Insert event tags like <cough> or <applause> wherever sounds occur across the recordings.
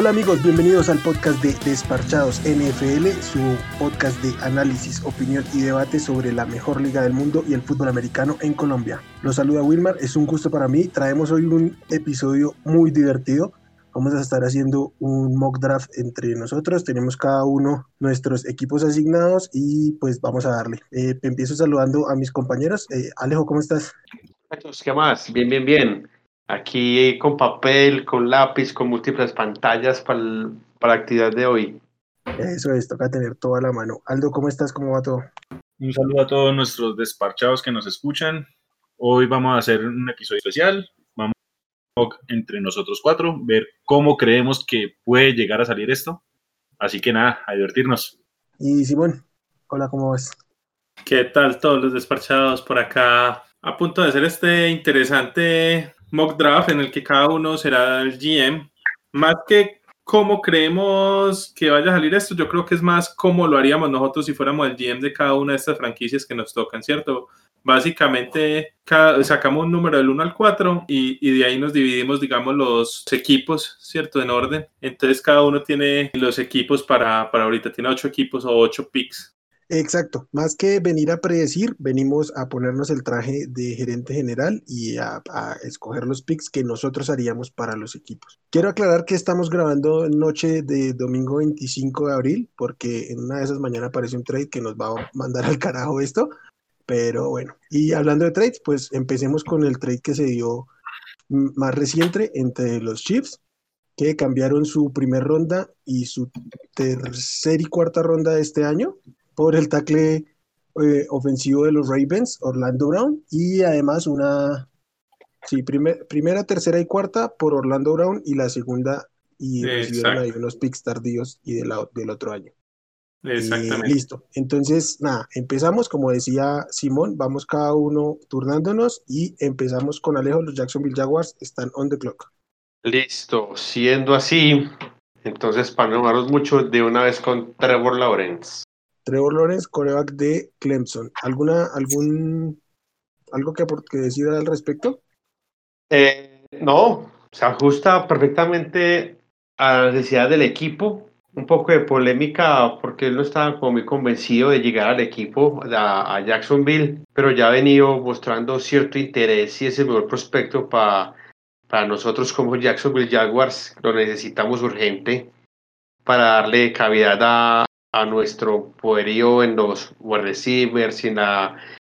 Hola amigos, bienvenidos al podcast de Desparchados NFL, su podcast de análisis, opinión y debate sobre la mejor liga del mundo y el fútbol americano en Colombia. Los saluda Wilmar, es un gusto para mí. Traemos hoy un episodio muy divertido. Vamos a estar haciendo un mock draft entre nosotros. Tenemos cada uno nuestros equipos asignados y pues vamos a darle. Eh, empiezo saludando a mis compañeros. Eh, Alejo, ¿cómo estás? ¿Qué más? Bien, bien, bien. Aquí con papel, con lápiz, con múltiples pantallas para, para la actividad de hoy. Eso es, toca tener toda la mano. Aldo, ¿cómo estás? ¿Cómo va todo? Un saludo a todos nuestros despachados que nos escuchan. Hoy vamos a hacer un episodio especial. Vamos a entre nosotros cuatro, ver cómo creemos que puede llegar a salir esto. Así que nada, a divertirnos. Y Simón, hola, ¿cómo vas? ¿Qué tal todos los despachados por acá? A punto de hacer este interesante mock draft en el que cada uno será el GM. Más que cómo creemos que vaya a salir esto, yo creo que es más cómo lo haríamos nosotros si fuéramos el GM de cada una de estas franquicias que nos tocan, ¿cierto? Básicamente sacamos un número del 1 al 4 y, de ahí nos dividimos, digamos, los equipos, ¿cierto? En orden. Entonces cada uno tiene los equipos para, para ahorita, tiene 8 equipos o 8 picks. Exacto, más que venir a predecir, venimos a ponernos el traje de gerente general y a, escoger los picks que nosotros haríamos para los equipos. Quiero aclarar que estamos grabando noche de domingo 25 de abril, porque en una de esas mañanas aparece un trade que nos va a mandar al carajo esto, pero bueno, y hablando de trades, pues empecemos con el trade que se dio más reciente entre los Chiefs, que cambiaron su primer ronda y su tercera y cuarta ronda de este año por el tackle eh, ofensivo de los Ravens, Orlando Brown, y además una, sí, primera, tercera y cuarta por Orlando Brown y la segunda y recibieron ahí unos picks tardíos y del otro año. Exactamente. listo. Entonces, nada, empezamos, como decía Simón, vamos cada uno turnándonos y empezamos con Alejo, los Jacksonville Jaguars están on the clock. Listo, siendo así, entonces para no mucho, de una vez con Trevor Lawrence. Trevor Lawrence, coreback de Clemson. ¿Alguna, algún, algo que, que decir al respecto? Eh, no, se ajusta perfectamente a la necesidad del equipo. Un poco de polémica porque él no estaba como muy convencido de llegar al equipo, a, a Jacksonville, pero ya ha venido mostrando cierto interés y es el mejor prospecto para, para nosotros como Jacksonville Jaguars. Lo necesitamos urgente para darle cavidad a, a nuestro poderío en los wide receivers y en,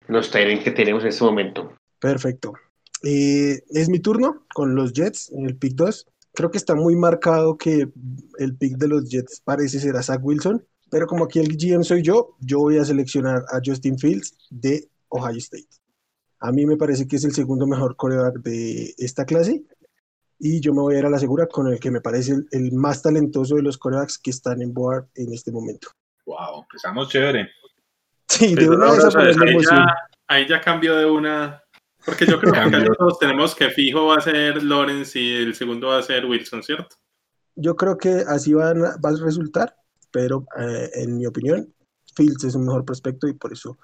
los tight que tenemos en este momento. Perfecto. Es mi turno con los Jets en el pick 2. Creo que está muy marcado que el pick de los Jets parece ser a Zach Wilson, pero como aquí el GM soy yo, yo voy a seleccionar a Justin Fields de Ohio State. A mí me parece que es el segundo mejor coreback de esta clase y yo me voy a ir a la segura con el que me parece el, más talentoso de los corebacks que están en board en este momento. Wow, empezamos chévere. Sí, de una vez ahí, ya, ahí ya cambió de una. Porque yo creo que todos tenemos que fijo va a ser Lawrence y el segundo va a ser Wilson, ¿cierto? Yo creo que así van, va a resultar, pero eh, en mi opinión, Fields es un mejor prospecto y por eso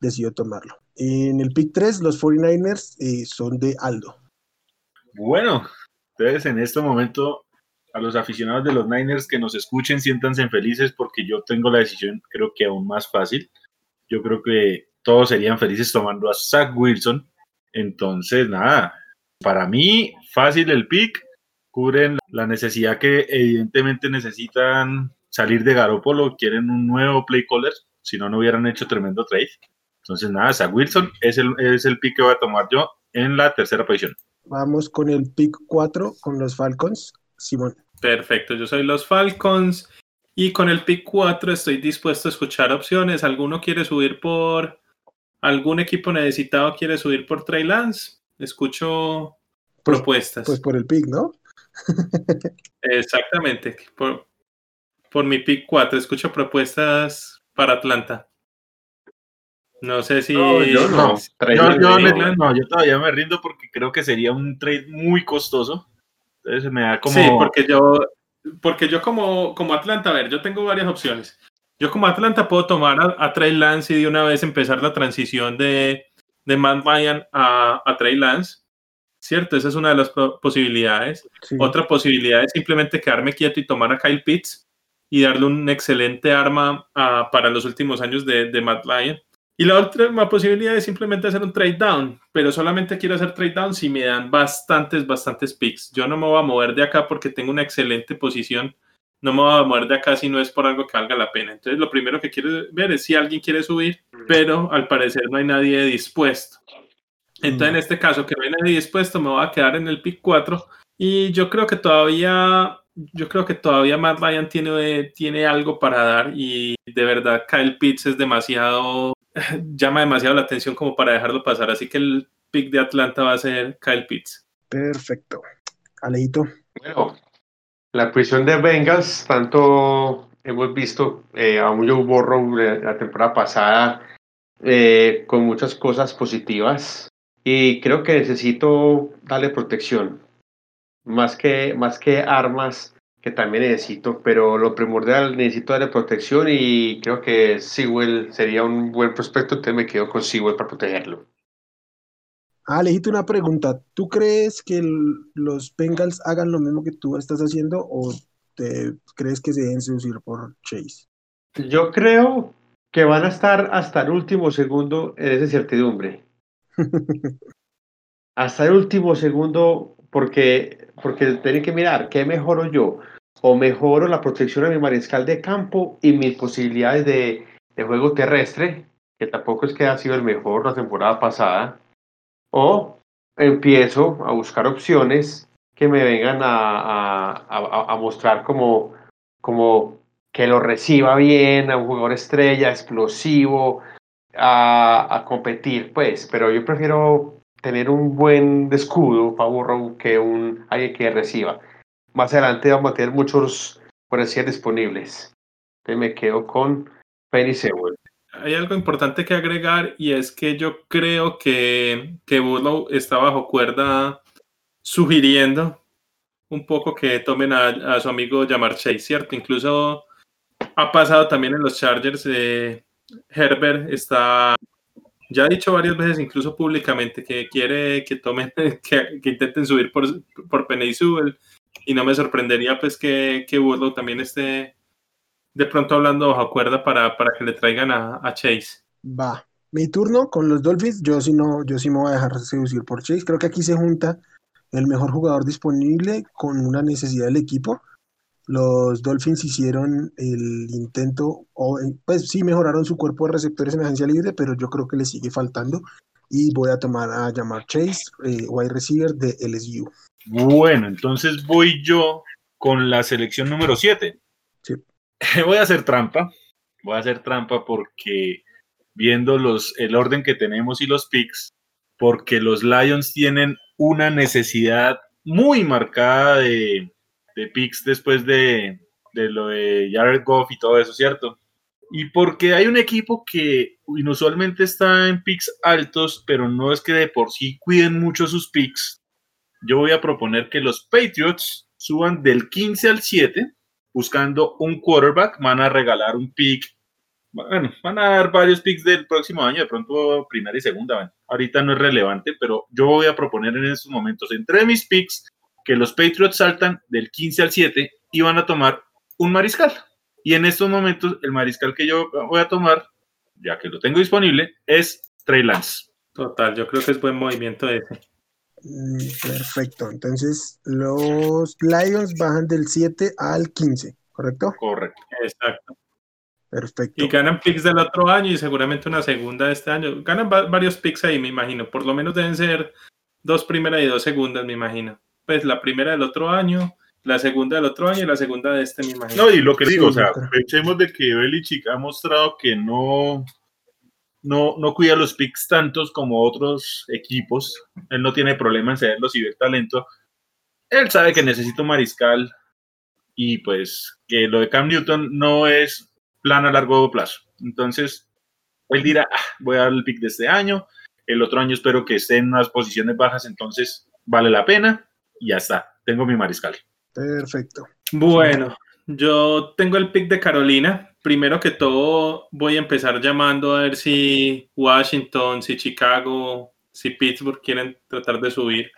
decidió tomarlo. En el pick 3, los 49ers eh, son de Aldo. Bueno, entonces, en este momento, a los aficionados de los Niners que nos escuchen, siéntanse felices porque yo tengo la decisión, creo que aún más fácil. Yo creo que todos serían felices tomando a Zach Wilson. Entonces, nada, para mí, fácil el pick. Cubren la necesidad que evidentemente necesitan salir de Garópolo, quieren un nuevo play caller, si no, no hubieran hecho tremendo trade. Entonces, nada, Zach Wilson es el, es el pick que voy a tomar yo en la tercera posición. Vamos con el pick 4 con los Falcons. Simón. Perfecto, yo soy los Falcons y con el pick 4 estoy dispuesto a escuchar opciones. ¿Alguno quiere subir por algún equipo necesitado quiere subir por Trey Lance? Escucho pues, propuestas. Pues por el pick, ¿no? <laughs> Exactamente, por, por mi pick 4 escucho propuestas para Atlanta. No sé si. yo no. Yo, todavía me rindo porque creo que sería un trade muy costoso. Entonces me da como. Sí, porque yo, porque yo como, como Atlanta, a ver, yo tengo varias opciones. Yo como Atlanta puedo tomar a, Trey Lance y de una vez empezar la transición de, de Matt Ryan a, a Trey Lance. ¿cierto? Esa es una de las posibilidades. Otra posibilidad es simplemente quedarme quieto y tomar a Kyle Pitts y darle un excelente arma para los últimos años de, de Matt Lyon. Y la otra posibilidad es simplemente hacer un trade down, pero solamente quiero hacer trade down si me dan bastantes, bastantes picks. Yo no me voy a mover de acá porque tengo una excelente posición. No me voy a mover de acá si no es por algo que valga la pena. Entonces, lo primero que quiero ver es si alguien quiere subir, pero al parecer no hay nadie dispuesto. Entonces, en este caso, que no hay nadie dispuesto, me voy a quedar en el pick 4. Y yo creo que todavía yo creo que todavía Matt Ryan tiene, tiene algo para dar y de verdad Kyle Pitts es demasiado, <laughs> llama demasiado la atención como para dejarlo pasar. Así que el pick de Atlanta va a ser Kyle Pitts. Perfecto. Alejito. Bueno, la prisión de Bengals, tanto hemos visto eh, a un Joe Burrow la temporada pasada eh, con muchas cosas positivas y creo que necesito darle protección más que, más que armas que también necesito, pero lo primordial necesito darle protección y creo que Sewell sería un buen prospecto, entonces me quedo con Sewell para protegerlo. Ah, legito una pregunta. ¿Tú crees que los Bengals hagan lo mismo que tú estás haciendo o te crees que se deben seducir por Chase? Yo creo que van a estar hasta el último segundo en esa incertidumbre. <laughs> hasta el último segundo porque, porque tienen que mirar, ¿qué mejoro yo? O mejoro la protección de mi mariscal de campo y mis posibilidades de, de juego terrestre, que tampoco es que ha sido el mejor la temporada pasada, o empiezo a buscar opciones que me vengan a, a, a, mostrar como, como que lo reciba bien, a un jugador estrella, explosivo, a, a competir, pues, pero yo prefiero tener un buen escudo para Burrow que un alguien que reciba. Más adelante vamos a tener muchos decir disponibles. Entonces me quedo con Penny Sewell. Hay algo importante que agregar y es que yo creo que, que Burrow está bajo cuerda sugiriendo un poco que tomen a, su amigo Jamar Chase, ¿cierto? Incluso ha pasado también en los Chargers. de Herbert está ya ha dicho varias veces, incluso públicamente, que quiere que tomen, <laughs> que, intenten subir por, por y no me sorprendería pues que, que también esté de pronto hablando bajo cuerda para, para que le traigan a, Chase. Va. Mi turno con los Dolphins, yo sí no, yo sí me voy a dejar seducir por Chase. Creo que aquí se junta el mejor jugador disponible con una necesidad del equipo los Dolphins hicieron el intento, o, pues sí mejoraron su cuerpo de receptores en agencia libre, pero yo creo que le sigue faltando. Y voy a tomar a llamar Chase, eh, wide receiver de LSU. Bueno, entonces voy yo con la selección número 7. Sí. <laughs> Voy a hacer trampa. Voy a hacer trampa porque viendo los, el orden que tenemos y los picks, porque los Lions tienen una necesidad muy marcada de, de picks después de, lo de Jared Goff y todo eso, ¿cierto? Y porque hay un equipo que inusualmente está en picks altos, pero no es que de por sí cuiden mucho sus picks, yo voy a proponer que los Patriots suban del 15 al 7 buscando un quarterback, van a regalar un pick, bueno, van a dar varios picks del próximo año, de pronto primera y segunda, ahorita no es relevante, pero yo voy a proponer en estos momentos entre mis picks que los Patriots saltan del 15 al 7 y van a tomar un mariscal. Y en estos momentos, el mariscal que yo voy a tomar, ya que lo tengo disponible, es Trey Lance. Total, yo creo que es buen movimiento ese. Mm, perfecto. Entonces, los Lions bajan del 7 al 15, ¿correcto? Correcto. Exacto. Perfecto. Y ganan picks del otro año y seguramente una segunda de este año. Ganan varios picks ahí, me imagino. Por lo menos deben ser dos primeras y dos segundas, me imagino pues la primera del otro año, la segunda del otro año y la segunda de este, me imagino. No, y lo que digo, o sea, pensemos de que Belichick ha mostrado que no, no, no cuida los picks tantos como otros equipos. Él no tiene problema en cederlos y ver talento. Él sabe que necesita un mariscal y pues que lo de Cam Newton no es plan a largo plazo. Entonces, él dirá, ah, voy a dar el pick de este año, el otro año espero que esté en unas posiciones bajas, entonces vale la pena y ya está. Tengo mi mariscal. Perfecto. Bueno, yo tengo el pick de Carolina. Primero que todo, voy a empezar llamando a ver si Washington, si Chicago, si Pittsburgh quieren tratar de subir.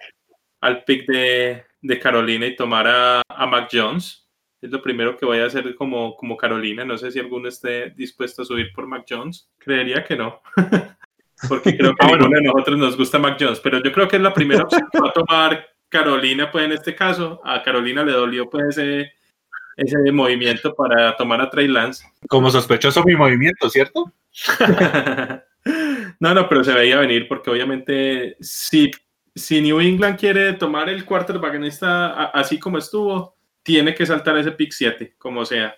al pick de, de Carolina y tomar a, a, Mac Jones. Es lo primero que voy a hacer como, como Carolina. No sé si alguno esté dispuesto a subir por Mac Jones. Creería que no. <laughs> Porque creo que a ninguno de nosotros nos gusta Mac Jones. Pero yo creo que es la primera opción que va a tomar Carolina, pues en este caso. A Carolina le dolió pues ese, ese movimiento para tomar a Trey Lance. Como sospechoso mi movimiento, ¿cierto? <laughs> no, no, pero se veía venir porque obviamente si, si New England quiere tomar el quarterback en esta, así como estuvo, tiene que saltar ese pick 7, como sea.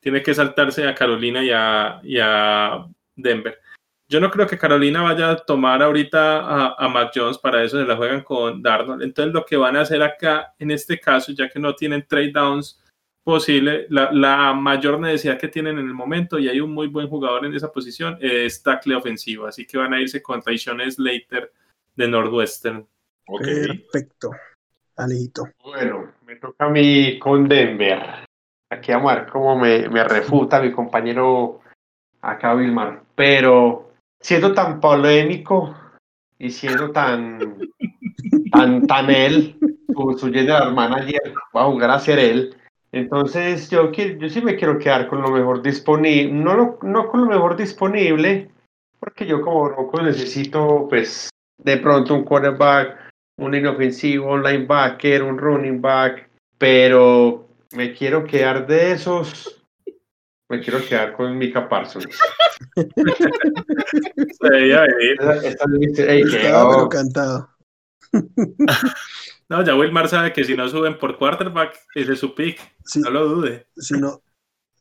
Tiene que saltarse a Carolina y a, y a Denver. Yo no creo que Carolina vaya a tomar ahorita a, a Mac Jones, para eso se la juegan con Darnold. Entonces lo que van a hacer acá, en este caso, ya que no tienen trade downs posible, la, la, mayor necesidad que tienen en el momento, y hay un muy buen jugador en esa posición, es tackle ofensivo. Así que van a irse con Tyson Slater de Northwestern. Okay. Perfecto. Alejito. Bueno, me toca a mí con Denver. Aquí a ver cómo me, me refuta mi compañero acá, Wilmar. Pero siendo tan polémico y siendo tan, tan, tan él, su, su general manager, va a jugar a ser él. Entonces, yo, yo sí me quiero quedar con lo mejor disponible, no, no con lo mejor disponible, porque yo como loco necesito, pues, de pronto un quarterback, un inofensivo, un linebacker, un running back, pero me quiero quedar de esos, me quiero quedar con Mika Parsons. <laughs> sí, Estaba cantado. <laughs> No, ya Wilmar sabe que si no suben por quarterback, ese es su pick. Sí, no lo dude. Si no,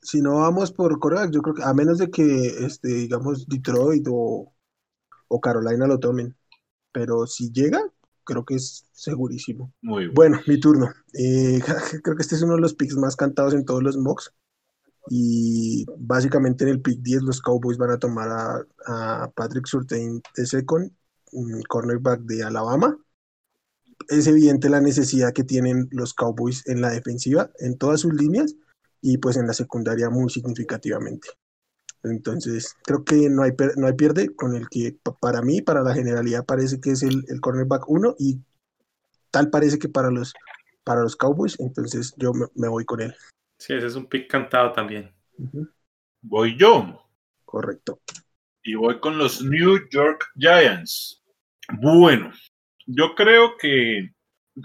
si no vamos por quarterback, yo creo que a menos de que, este, digamos, Detroit o, o Carolina lo tomen. Pero si llega, creo que es segurísimo. Muy bueno. bueno mi turno. Eh, <laughs> creo que este es uno de los picks más cantados en todos los mocks. Y básicamente en el pick 10 los Cowboys van a tomar a, Patrick Surtain de second, cornerback de Alabama es evidente la necesidad que tienen los Cowboys en la defensiva, en todas sus líneas, y pues en la secundaria muy significativamente. Entonces, creo que no hay, no hay pierde con el que para mí, para la generalidad, parece que es el, el cornerback 1 y tal parece que para los, para los Cowboys, entonces yo me, me voy con él. Sí, ese es un pick cantado también. Uh -huh. Voy yo. Correcto. Y voy con los New York Giants. Bueno, yo creo que,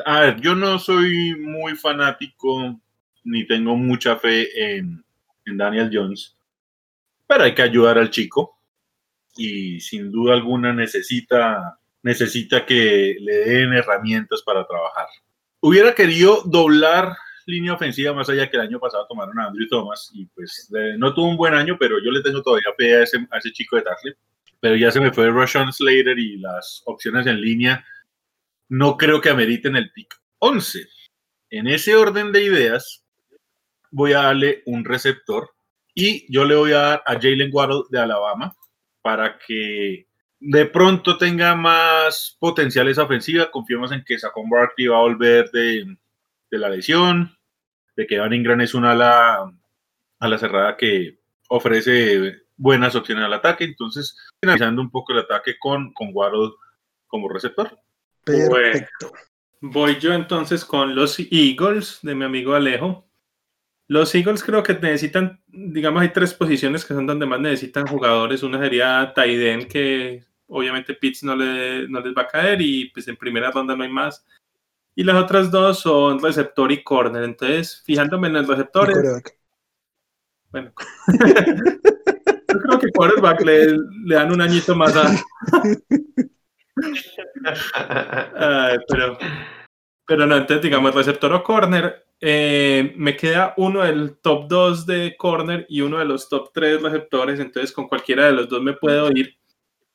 a ver, yo no soy muy fanático ni tengo mucha fe en, en, Daniel Jones, pero hay que ayudar al chico y sin duda alguna necesita, necesita que le den herramientas para trabajar. Hubiera querido doblar línea ofensiva más allá que el año pasado tomaron a Andrew Thomas y pues no tuvo un buen año, pero yo le tengo todavía fe a ese, chico de tackle. Pero ya se me fue Rashawn Slater y las opciones en línea no creo que ameriten el pick 11. En ese orden de ideas, voy a darle un receptor y yo le voy a dar a Jalen Waddle de Alabama para que de pronto tenga más potencial esa ofensiva. Confiamos en que Saquon Barkley va a volver de, de la lesión, de que Van Ingram es una ala, a la cerrada que ofrece buenas opciones al ataque. Entonces, finalizando un poco el ataque con, con Waddle como receptor. Perfecto. Bueno, voy yo entonces con los Eagles de mi amigo Alejo. Los Eagles creo que necesitan, digamos, hay tres posiciones que son donde más necesitan jugadores. Una sería Taiden, que obviamente Pitts no, le, no les va a caer y pues en primera ronda no hay más. Y las otras dos son receptor y corner. Entonces, fijándome en los receptores. Bueno, <laughs> yo creo que quarterback le, le dan un añito más a, Ay, pero, pero no, entonces digamos receptor o corner, eh, me queda uno del top 2 de corner y uno de los top 3 receptores, entonces con cualquiera de los dos me puedo ir,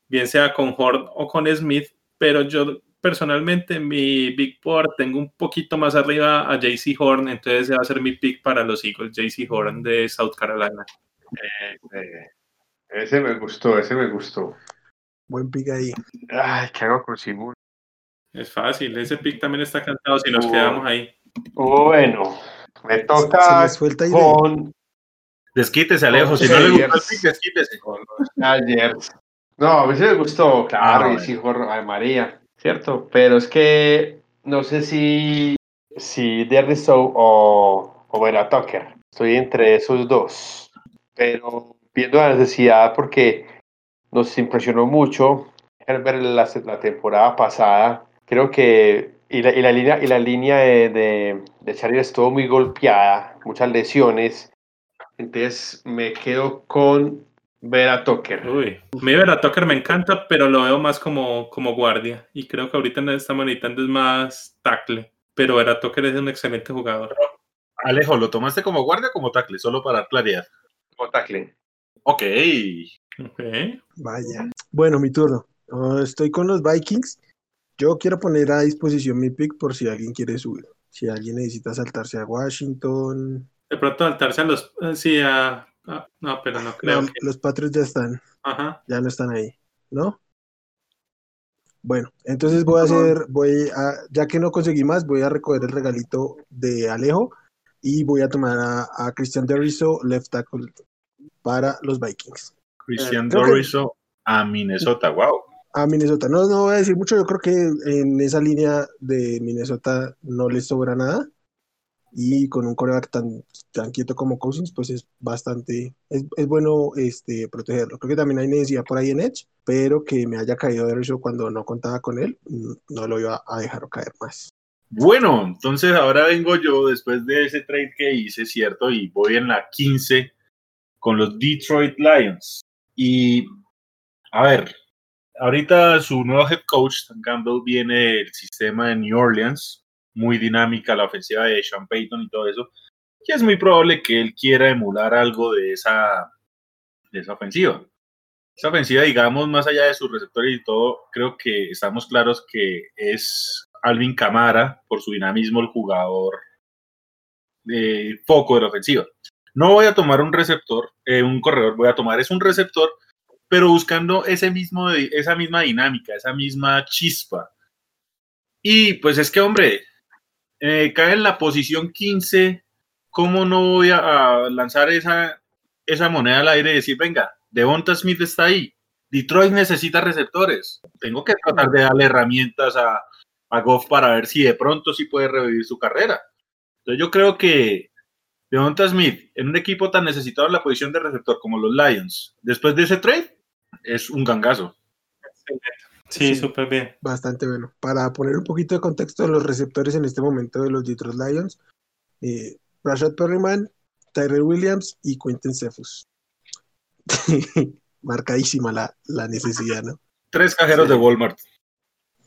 bien sea con Horn o con Smith, pero yo personalmente mi Big Board tengo un poquito más arriba a JC Horn, entonces ese va a ser mi pick para los Eagles, JC Horn de South Carolina. Eh, eh, ese me gustó, ese me gustó. Buen pick ahí. Ay, ¿qué hago con Simón? Es fácil, ese pick también está cantado si nos oh. quedamos ahí. Bueno, me toca se, se con... Desquítese, Alejo, si no le gustó el pick, desquítese. Con los Chargers. No, a mí sí me gustó, claro, ah, y sí, María, ¿cierto? Pero es que no sé si, si Derry Sow o, o Vera Tucker. Estoy entre esos dos. Pero viendo la necesidad, porque nos impresionó mucho ver la, la temporada pasada. Creo que y la, y la línea, y la línea de, de, de Charlie estuvo muy golpeada, muchas lesiones. Entonces me quedo con Vera Tucker. Uy, mi Vera Tucker me encanta, pero lo veo más como, como guardia. Y creo que ahorita en esta manitando es más tackle. Pero Vera Tucker es un excelente jugador. Alejo, ¿lo tomaste como guardia o como tackle? Solo para claridad. Como tackle. Ok. Ok. Vaya. Bueno, mi turno. Uh, estoy con los Vikings. Yo quiero poner a disposición mi pick por si alguien quiere subir. Si alguien necesita saltarse a Washington. De pronto saltarse a los. eh, Sí, a. a- no, pero no creo No, que. Los Patriots ya están, Ajá. ya no están ahí, ¿no? Bueno, entonces voy a hacer, voy a, ya que no conseguí más, voy a recoger el regalito de Alejo y voy a tomar a, a Christian Derriso, left tackle, para los Vikings. Christian que- Doriso a Minnesota. Wow. A Minnesota, no, no voy a decir mucho, yo creo que en esa línea de Minnesota no les sobra nada y con un coreback tan, tan quieto como Cousins, pues es bastante, es, es bueno este, protegerlo. Creo que también hay necesidad por ahí en Edge, pero que me haya caído de eso cuando no contaba con él, mm, no lo iba a dejar caer más. Bueno, entonces ahora vengo yo después de ese trade que hice, ¿cierto? Y voy en la 15 con los Detroit Lions. Y, a ver, ahorita su nuevo head coach, Campbell, viene del sistema de New Orleans, muy dinámica la ofensiva de Sean Payton y todo eso. Y es muy probable que él quiera emular algo de esa, de esa ofensiva. Esa ofensiva, digamos, más allá de sus receptores y todo, creo que estamos claros que es Alvin Camara, por su dinamismo, el jugador de foco de la ofensiva. No voy a tomar un receptor, eh, un corredor, voy a tomar es un receptor, pero buscando ese mismo, esa misma dinámica, esa misma chispa. Y pues es que, hombre, eh, cae en la posición 15, ¿cómo no voy a, lanzar esa, esa moneda al aire y decir, venga, Devonta Smith está ahí, Detroit necesita receptores, tengo que tratar de darle herramientas a, a Goff para ver si de pronto sí puede revivir su carrera. Entonces yo creo que Devonta Smith, en un equipo tan necesitado en la posición de receptor como los Lions, después de ese trade, es un gangazo. Sí. súper bien. Bastante bueno. Para poner un poquito de contexto de los receptores en este momento de los Detroit Lions, eh, Rashad Perryman, Tyrell Williams y Quentin Cephus. <laughs> Marcadísima la, la necesidad, ¿no? Tres cajeros Sí. de Walmart.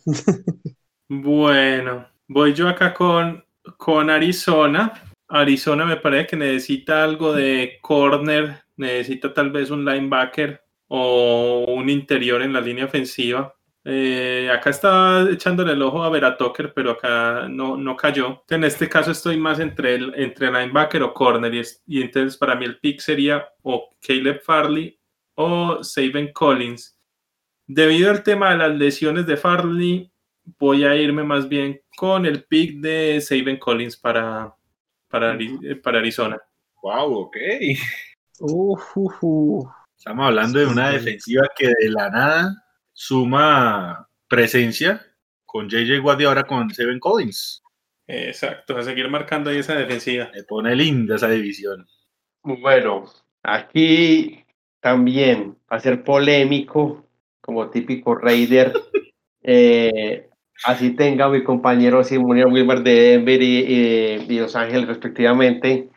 <laughs> Bueno, voy yo acá con, con Arizona. Arizona me parece que necesita algo de corner, necesita tal vez un linebacker o un interior en la línea ofensiva. Eh, acá estaba echándole el ojo a Vera Tucker, pero acá no, no cayó. En este caso estoy más entre, el, entre linebacker o corner y, es- y entonces para mí el pick sería o Caleb Farley o Saban Collins. Debido al tema de las lesiones de Farley, voy a irme más bien con el pick de Saban Collins para, para, Ari- eh, para Arizona. Wow, ok. Uh, uh, uh. Estamos hablando de una Sí. defensiva que de la nada suma presencia con JJ Watt y ahora con Seven Collins. Exacto, a seguir marcando ahí esa defensiva. Me pone linda esa división. Bueno, aquí también va a ser polémico, como típico Raider. <laughs> Eh, así tenga mi compañero Simonier Wilmer de Denver y, y- y Los Ángeles respectivamente.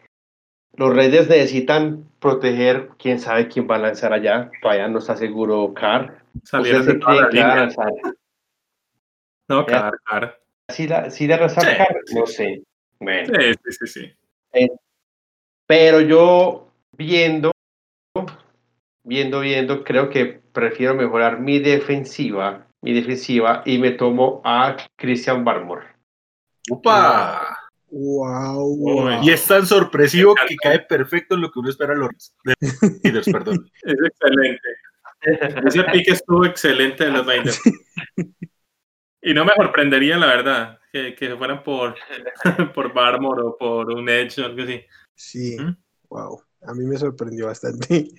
Los Raiders necesitan proteger, quién sabe quién va a lanzar allá. Todavía no está seguro Carr. Salieron ¿Usted de toda la línea. No, claro, claro. ¿Sí la, sí la lanzar Sí? No sé. Bueno. Sí, sí, sí, sí. Pero yo viendo, viendo, viendo, creo que prefiero mejorar mi defensiva, mi defensiva y me tomo a Christian Barmore. ¡Upa! Wow. Y es tan sorpresivo que cae perfecto en lo que uno espera los Raiders, perdón. <laughs> Es excelente. <laughs> Ese pick estuvo excelente de los <laughs> Raiders. Y no me sorprendería, la verdad, que, que fueran por, <laughs> por Barmore o por un Edge o algo así. Sí, ¿Mm? wow. A mí me sorprendió bastante.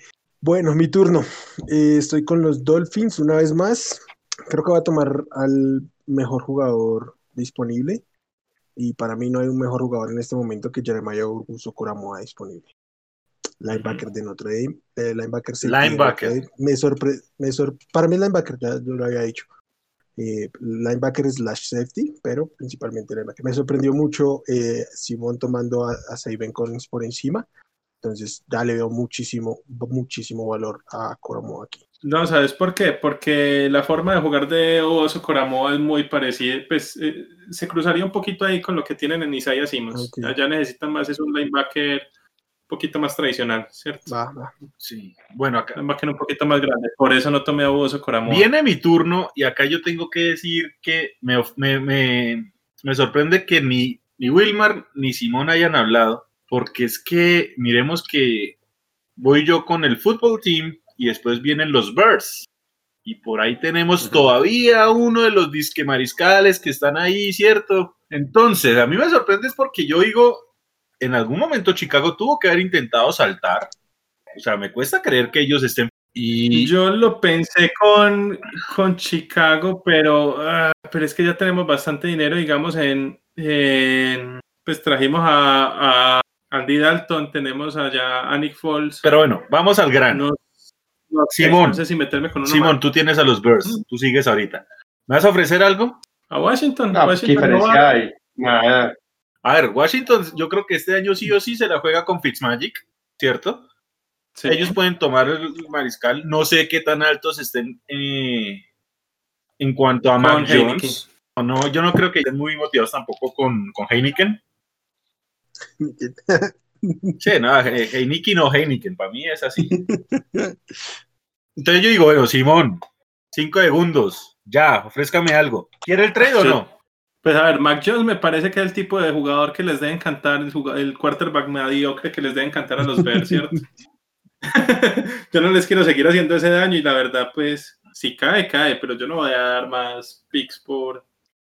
Bueno, mi turno. Eh, estoy con los Dolphins una vez más. Creo que va a tomar al mejor jugador disponible. Y para mí no hay un mejor jugador en este momento que Jeremiah Urguso Coramoa disponible. Linebacker de Notre Dame, eh, linebacker, de Linebacker. Notre Dame. Me sorpre me sor- para mí linebacker, ya yo lo había dicho. Eh, linebacker slash safety, pero principalmente linebacker. Me sorprendió mucho eh, Simón tomando a, a Saban Collins por encima. Entonces ya le veo muchísimo, muchísimo valor a Coramoa aquí. No, ¿sabes por qué? Porque la forma de jugar de Oso Coramoa es muy parecida, pues eh, se cruzaría un poquito ahí con lo que tienen en Isaiah Simmons. Ok. Allá necesitan más, es un linebacker poquito más tradicional, ¿cierto? Va, va. Sí. Bueno, acá, Linebacker un poquito más grande, por eso no tomé a Oso Coramoa. Viene mi turno y acá yo tengo que decir que me, of- me, me- me sorprende que ni, ni Wilmar ni Simón hayan hablado, porque es que miremos que voy yo con el fútbol team y después vienen los Birds. Y por ahí tenemos todavía uno de los disque mariscales que están ahí, ¿cierto? Entonces, a mí me sorprende es porque yo digo, en algún momento Chicago tuvo que haber intentado saltar. O sea, me cuesta creer que ellos estén... Y Yo lo pensé con, con Chicago, pero, ah, pero es que ya tenemos bastante dinero, digamos, en, en- pues trajimos a, a Andy Dalton, tenemos allá a Nick Foles. Pero bueno, vamos al grano. No, no sé, Simón. no sé si meterme con uno Simón, más. tú tienes a los Bears, tú sigues ahorita. ¿Me vas a ofrecer algo? A Washington. No, pues, ¿qué Washington no diferencia va- hay? Nada. A ver, Washington, yo creo que este año sí o sí se la juega con Fitzmagic, ¿cierto? Sí. Ellos pueden tomar el mariscal. No sé qué tan altos estén eh, en cuanto a Mac. Jones. O No, yo no creo que estén muy motivados tampoco con, con Heineken. Sí, no, He- Heineken o Heineken, para mí es así. <laughs> Entonces yo digo, bueno, Simón, cinco segundos, ya, ofrézcame algo. ¿Quiere el trade o no? Pues a ver, Mac Jones me parece que es el tipo de jugador que les debe encantar, el, el quarterback mediocre que les debe encantar a los Bears, ¿cierto? <laughs> yo no les quiero seguir haciendo ese daño y la verdad, pues, si cae, cae, pero yo no voy a dar más picks por,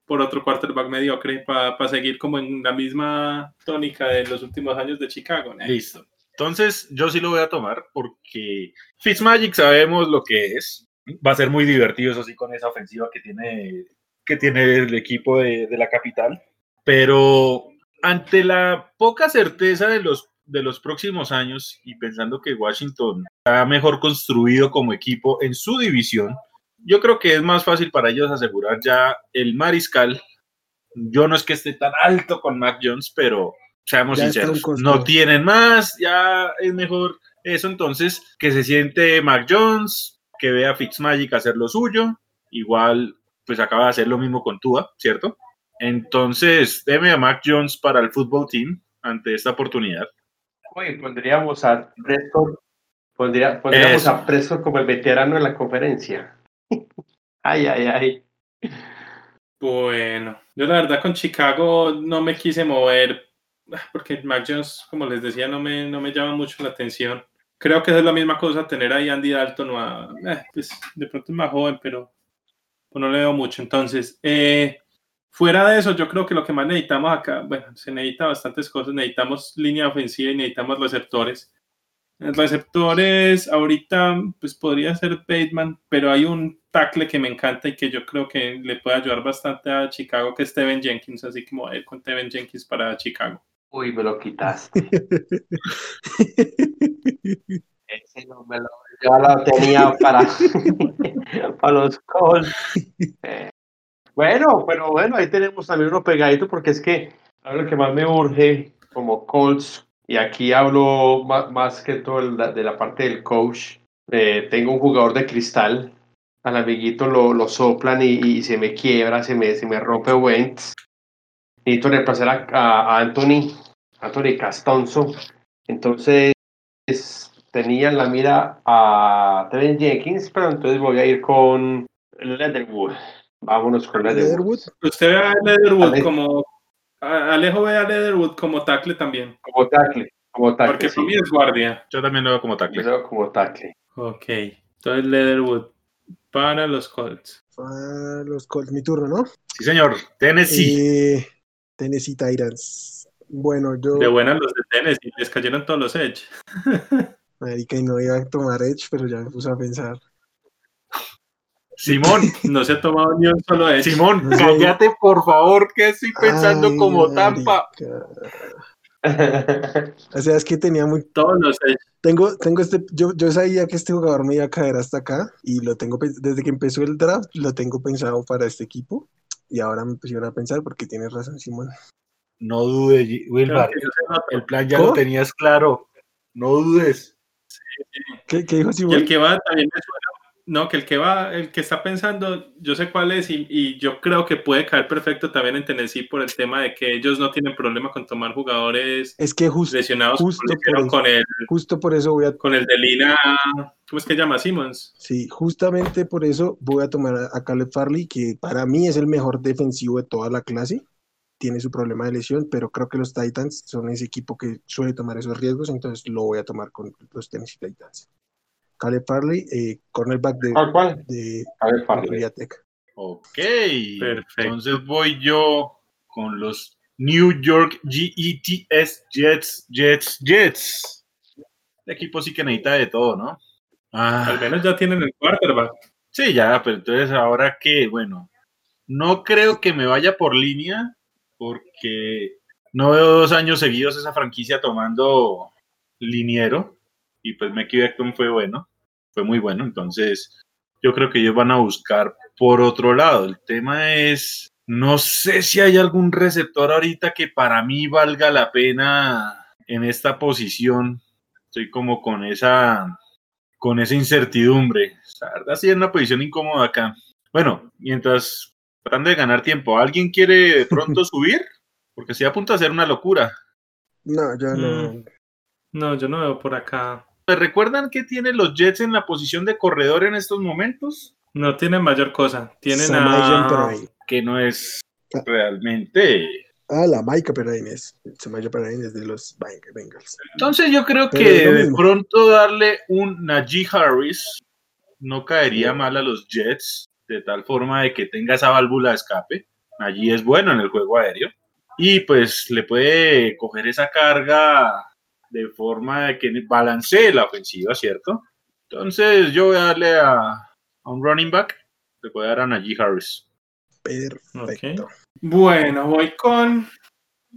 por otro quarterback mediocre para seguir como en la misma tónica de los últimos años de Chicago. ¿no? Listo. Entonces, yo sí lo voy a tomar porque Fitzmagic sabemos lo que es. Va a ser muy divertido, eso sí, con esa ofensiva que tiene, que tiene el equipo de, de la capital. Pero ante la poca certeza de los, de los próximos años y pensando que Washington está mejor construido como equipo en su división, yo creo que es más fácil para ellos asegurar ya el mariscal. Yo no es que esté tan alto con Mac Jones, pero seamos Ya sinceros, no tienen más, ya es mejor eso. Entonces, que se siente Mac Jones, que vea Fitzmagic hacer lo suyo, igual pues acaba de hacer lo mismo con Tua, ¿cierto? Entonces, deme a Mac Jones para el fútbol team ante esta oportunidad. Oye, pondríamos a Prescott, pondría- pondríamos Eso. a Prescott como el veterano en la conferencia. <laughs> ay, ay, ay. Bueno, yo la verdad con Chicago no me quise mover porque Mac Jones, como les decía, no me, no me llama mucho la atención. Creo que es la misma cosa tener ahí a Andy Dalton o a, eh, pues, de pronto es más joven, pero no le veo mucho. Entonces, eh, fuera de eso, yo creo que lo que más necesitamos acá, bueno, se necesita bastantes cosas. Necesitamos línea ofensiva y necesitamos receptores. Receptores, ahorita, pues podría ser Bateman, pero hay un tackle que me encanta y que yo creo que le puede ayudar bastante a Chicago, que es Steven Jenkins, así como ir con Steven Jenkins para Chicago. Uy, me lo quitaste. <laughs> Ese no me lo. Yo lo tenía para, <laughs> para los Colts. Eh, bueno, pero bueno, ahí tenemos también uno pegadito porque es que lo que más me urge como Colts, y aquí hablo ma- más, que todo de la, de la parte del coach, eh, tengo un jugador de cristal, al amiguito lo, lo soplan y, y se me quiebra, se me, se me rompe Wentz. Necesito reemplazar a, a Anthony, Anthony Castonzo. Entonces, tenía en la mira a Tevin Jenkins, pero entonces voy a ir con Leatherwood. Vámonos con Leatherwood. Leatherwood. Usted ve a Leatherwood Ale- como. Alejo ve a Leatherwood como tackle también, Como tackle. Como tackle. porque sí. para mí es guardia. Yo también lo veo como Yo tackle. veo como tackle. Ok, entonces Leatherwood para los Colts. Ah, los Colts, mi turno, ¿no? Sí, señor. Tennessee. Eh, Tennessee Titans. Bueno, yo, De buenas los de Tennessee, les cayeron todos los Edge. <laughs> marica, y no iba a tomar Edge, pero ya me puse a pensar. Simón, No se ha tomado ni un solo edge. Simón, No sé. cállate por favor, que estoy pensando Ay, como marica. Tampa. O sea, es que tenía muy Todos los edge. Tengo, tengo este, yo, yo sabía que este jugador me iba a caer hasta acá y lo tengo, desde que empezó el draft, lo tengo pensado para este equipo y ahora me pusieron a pensar porque tienes razón, Simón. No dudes, Wilmar, el plan ya ¿Cómo? lo tenías claro. No dudes. ¿Qué, qué dijo Y el que va también me suena. No, que el que va, el que está pensando, yo sé cuál es y, y yo creo que puede caer perfecto también en Tennessee por el tema de que ellos no tienen problema con tomar jugadores Es que justo, lesionados justo por eso. con el, justo por eso voy a, con el de Lina, ¿cómo es que llama? Simmons. sí, justamente por eso voy a tomar a, a Caleb Farley, que para mí es el mejor defensivo de toda la clase. Tiene su problema de lesión, pero creo que los Titans son ese equipo que suele tomar esos riesgos, entonces lo voy a tomar con los Tennessee Titans. Caleb Farley, eh, cornerback de, ¿Cuál, cuál? de. Ok. Perfecto. Entonces voy yo con los New York GETS Jets, Jets, Jets. El equipo sí que necesita de todo, ¿no? Ah, Al menos ya tienen el quarterback. Sí, ya, pero entonces ahora que, bueno, no creo que me vaya por línea porque no veo dos años seguidos esa franquicia tomando liniero y pues Mickey Beckton fue bueno, fue muy bueno, entonces yo creo que ellos van a buscar por otro lado. El tema es, no sé si hay algún receptor ahorita que para mí valga la pena en esta posición. Estoy como con esa con esa incertidumbre. La verdad sí es una posición incómoda acá. Bueno, mientras tratando de ganar tiempo, ¿alguien quiere de pronto <laughs> subir? Porque se apunta a ser una locura. No, yo no. Mm. No, yo no veo por acá. ¿Me recuerdan que tienen los Jets en la posición de corredor en estos momentos? No tienen mayor cosa. Tienen Samaje a... Perrine. Que no es realmente. Ah, la Maika Perrine es. Samaje Perrine es de los Bengals. Entonces yo creo Pero que de pronto darle un Najee Harris no caería mal a los Jets, de tal forma de que tenga esa válvula de escape. Najee es bueno en el juego aéreo. Y pues le puede coger esa carga de forma de que balancee la ofensiva, ¿cierto? Entonces yo voy a darle a, a un running back, le voy a dar a Najee Harris. Perfecto. Bueno, voy con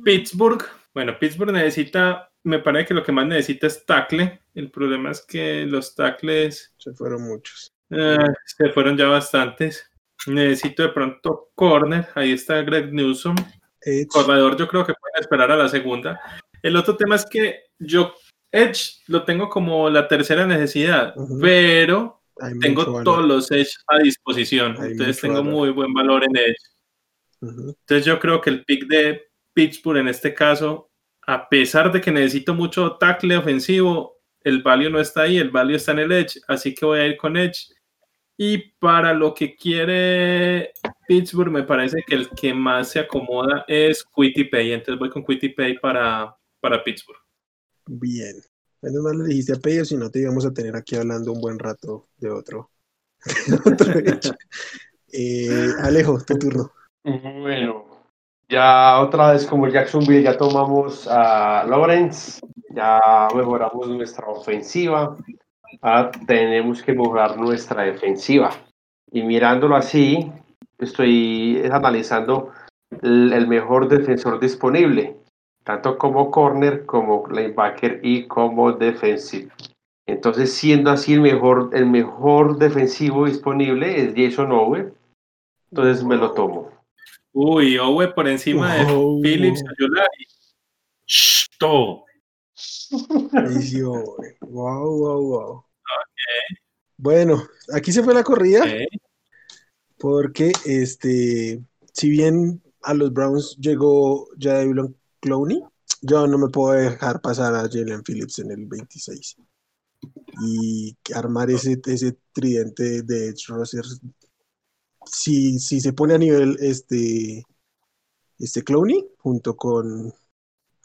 Pittsburgh. Bueno, Pittsburgh necesita, me parece que lo que más necesita es tackle. El problema es que los tackles Se fueron muchos. Eh, se fueron ya bastantes. Necesito de pronto corner. Ahí está Greg Newsom. Edge. Corredor, yo creo que pueden esperar a la segunda. El otro tema es que yo Edge lo tengo como la tercera necesidad, Ujú. pero Hay tengo valor. todos los Edge a disposición. Hay Entonces tengo valor. muy buen valor en Edge. Ujú. Entonces yo creo que el pick de Pittsburgh en este caso, a pesar de que necesito mucho tackle ofensivo, el value no está ahí, el value está en el edge, así que voy a ir con edge. Y para lo que quiere Pittsburgh, me parece que el que más se acomoda es Quitty Pay, entonces voy con Quitty Pay para, para Pittsburgh. Bien. Menos mal le dijiste a Pello, si no te íbamos a tener aquí hablando un buen rato de otro. <laughs> de otro. Eh, Alejo, tu turno. Bueno, ya otra vez como Jacksonville ya tomamos a Lawrence, ya mejoramos nuestra ofensiva, ahora tenemos que mejorar nuestra defensiva. Y mirándolo así, estoy analizando el, el mejor defensor disponible, tanto como corner, como linebacker y como defensive. Entonces, siendo así el mejor, el mejor defensivo disponible es Jason Owe, entonces me lo tomo. Uy, Owe por encima de Phillips Ayulari. Shh, todo. Wow, wow, wow. Bueno, aquí se fue la corrida porque este, si bien a los Browns llegó Jadavion Clowney, yo no me puedo dejar pasar a Jalen Phillips en el 26 y armar ese, ese tridente de Edge. Si, si se pone a nivel este, este Clowney junto con